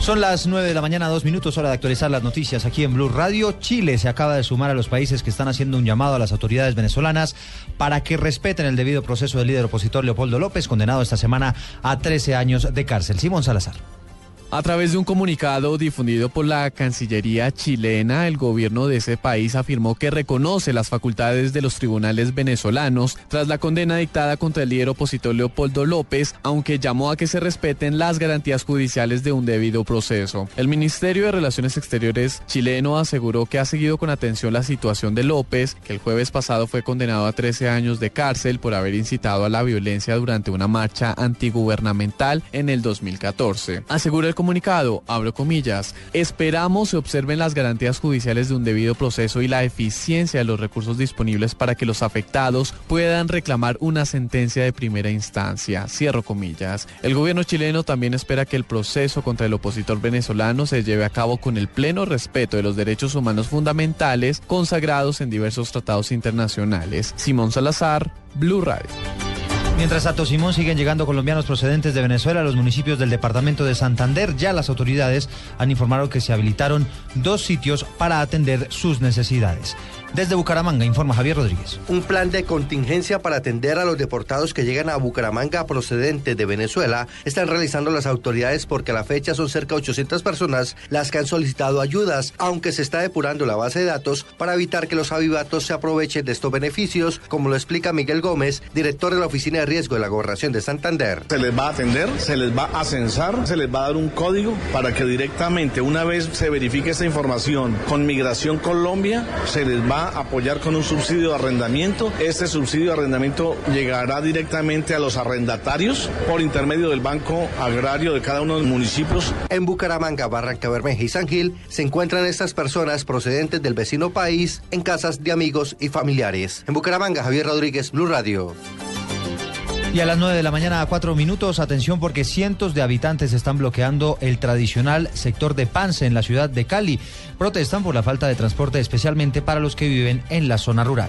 Son las 9 de la mañana, dos minutos, hora de actualizar las noticias aquí en Blue Radio. Chile se acaba de sumar a los países que están haciendo un llamado a las autoridades venezolanas para que respeten el debido proceso del líder opositor Leopoldo López, condenado esta semana a 13 años de cárcel. Simón Salazar. A través de un comunicado difundido por la Cancillería chilena, el gobierno de ese país afirmó que reconoce las facultades de los tribunales venezolanos tras la condena dictada contra el líder opositor Leopoldo López, aunque llamó a que se respeten las garantías judiciales de un debido proceso. El Ministerio de Relaciones Exteriores chileno aseguró que ha seguido con atención la situación de López, que el jueves pasado fue condenado a 13 años de cárcel por haber incitado a la violencia durante una marcha antigubernamental en el 2014. Asegura el comunicado, abro comillas, esperamos se observen las garantías judiciales de un debido proceso y la eficiencia de los recursos disponibles para que los afectados puedan reclamar una sentencia de primera instancia, cierro comillas. El gobierno chileno también espera que el proceso contra el opositor venezolano se lleve a cabo con el pleno respeto de los derechos humanos fundamentales consagrados en diversos tratados internacionales. Simón Salazar, Blue Radio. Mientras a Tosimón siguen llegando colombianos procedentes de Venezuela a los municipios del departamento de Santander, ya las autoridades han informado que se habilitaron dos sitios para atender sus necesidades. Desde Bucaramanga, informa Javier Rodríguez. Un plan de contingencia para atender a los deportados que llegan a Bucaramanga procedentes de Venezuela están realizando las autoridades porque a la fecha son cerca de 800 personas las que han solicitado ayudas, aunque se está depurando la base de datos para evitar que los avivatos se aprovechen de estos beneficios, como lo explica Miguel Gómez, director de la Oficina de Riesgo de la Gobernación de Santander. Se les va a atender, se les va a censar, se les va a dar un código para que directamente, una vez se verifique esta información con Migración Colombia, se les va apoyar con un subsidio de arrendamiento. Este subsidio de arrendamiento llegará directamente a los arrendatarios por intermedio del Banco Agrario de cada uno de los municipios. En Bucaramanga, Barranca Bermeja y San Gil se encuentran estas personas procedentes del vecino país en casas de amigos y familiares. En Bucaramanga, Javier Rodríguez, Blue Radio. Y a las 9 de la mañana a 4 minutos, atención porque cientos de habitantes están bloqueando el tradicional sector de Pance en la ciudad de Cali. Protestan por la falta de transporte especialmente para los que viven en la zona rural.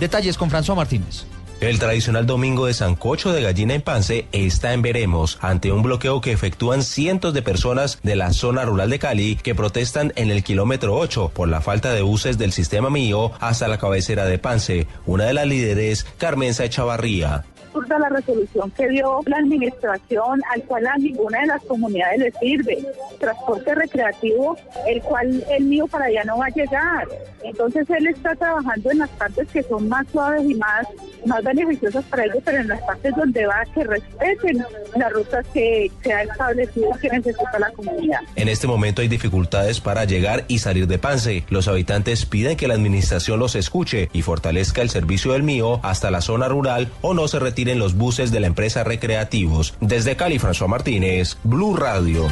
Detalles con François Martínez. El tradicional domingo de Sancocho de Gallina en Pance está en veremos ante un bloqueo que efectúan cientos de personas de la zona rural de Cali que protestan en el kilómetro 8 por la falta de buses del sistema mío hasta la cabecera de Pance. Una de las líderes, Carmenza Echavarría absurda la resolución que dio la administración, al cual a ninguna de las comunidades le sirve. Transporte recreativo, el cual el mío para allá no va a llegar. Entonces él está trabajando en las partes que son más suaves y más, más beneficiosas para ellos, pero en las partes donde va que respeten las rutas que se ha establecido que necesita la comunidad. En este momento hay dificultades para llegar y salir de Pance. Los habitantes piden que la administración los escuche y fortalezca el servicio del mío hasta la zona rural o no se retire en los buses de la empresa Recreativos. Desde Cali, François Martínez, Blue Radio.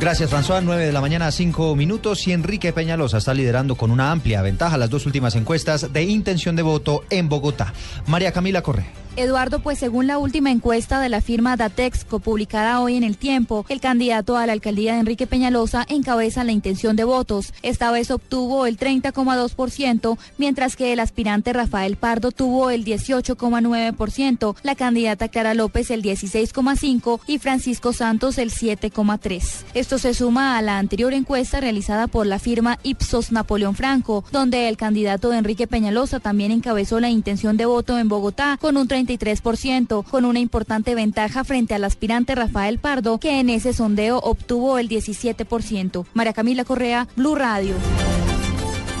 Gracias, François. 9 de la mañana, 5 minutos. Y Enrique Peñalosa está liderando con una amplia ventaja las dos últimas encuestas de intención de voto en Bogotá. María Camila Correa. Eduardo, pues según la última encuesta de la firma Datexco publicada hoy en El Tiempo, el candidato a la alcaldía de Enrique Peñalosa encabeza la intención de votos. Esta vez obtuvo el 30,2%, mientras que el aspirante Rafael Pardo tuvo el 18,9%, la candidata Clara López el 16,5% y Francisco Santos el 7,3%. Esto se suma a la anterior encuesta realizada por la firma Ipsos Napoleón Franco, donde el candidato de Enrique Peñalosa también encabezó la intención de voto en Bogotá con un 33%, con una importante ventaja frente al aspirante Rafael Pardo, que en ese sondeo obtuvo el 17%. María Camila Correa, Blue Radio.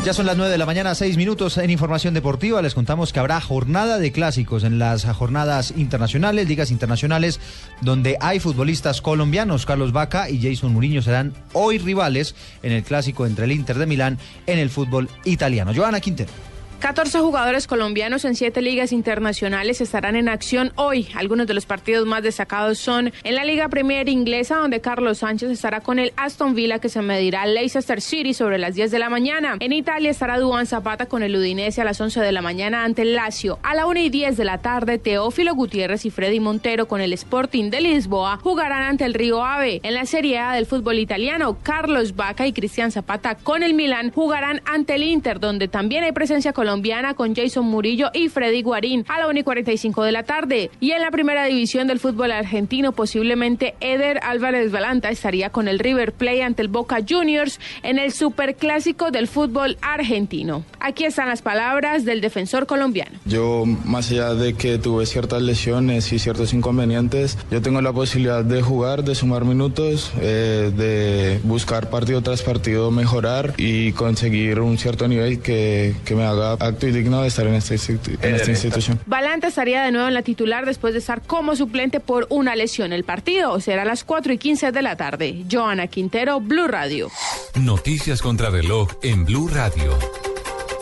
Ya son las 9 de la mañana, 6 minutos en información deportiva. Les contamos que habrá jornada de clásicos en las jornadas internacionales, ligas internacionales, donde hay futbolistas colombianos. Carlos Vaca y Jason Mourinho serán hoy rivales en el clásico entre el Inter de Milán en el fútbol italiano. Joana Quintero. 14 jugadores colombianos en siete ligas internacionales estarán en acción hoy. Algunos de los partidos más destacados son en la Liga Premier Inglesa, donde Carlos Sánchez estará con el Aston Villa, que se medirá al Leicester City sobre las 10 de la mañana. En Italia estará Duan Zapata con el Udinese a las 11 de la mañana ante el Lazio. A la 1 y 10 de la tarde, Teófilo Gutiérrez y Freddy Montero con el Sporting de Lisboa jugarán ante el Río Ave. En la Serie A del fútbol italiano, Carlos Vaca y Cristian Zapata con el Milán jugarán ante el Inter, donde también hay presencia colombiana colombiana con Jason Murillo y Freddy Guarín a la 1 y 45 de la tarde. Y en la primera división del fútbol argentino, posiblemente Eder Álvarez Balanta estaría con el River Plate ante el Boca Juniors en el superclásico del fútbol argentino. Aquí están las palabras del defensor colombiano. Yo, más allá de que tuve ciertas lesiones y ciertos inconvenientes, yo tengo la posibilidad de jugar, de sumar minutos, eh, de buscar partido tras partido mejorar y conseguir un cierto nivel que, que me haga acto y digno de estar en esta, en esta institución. Balanta estaría de nuevo en la titular después de estar como suplente por una lesión. El partido será a las 4 y 15 de la tarde. Joana Quintero, Blue Radio. Noticias contra reloj en Blue Radio.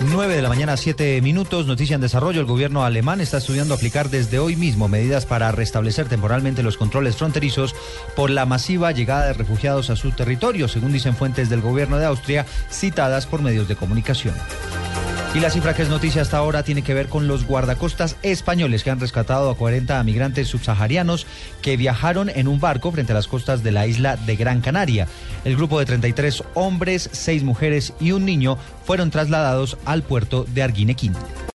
9 de la mañana, 7 minutos. Noticia en desarrollo. El gobierno alemán está estudiando aplicar desde hoy mismo medidas para restablecer temporalmente los controles fronterizos por la masiva llegada de refugiados a su territorio, según dicen fuentes del gobierno de Austria citadas por medios de comunicación. Y la cifra que es noticia hasta ahora tiene que ver con los guardacostas españoles que han rescatado a 40 migrantes subsaharianos que viajaron en un barco frente a las costas de la isla de Gran Canaria. El grupo de 33 hombres, 6 mujeres y un niño fueron trasladados al puerto de Arguinequín.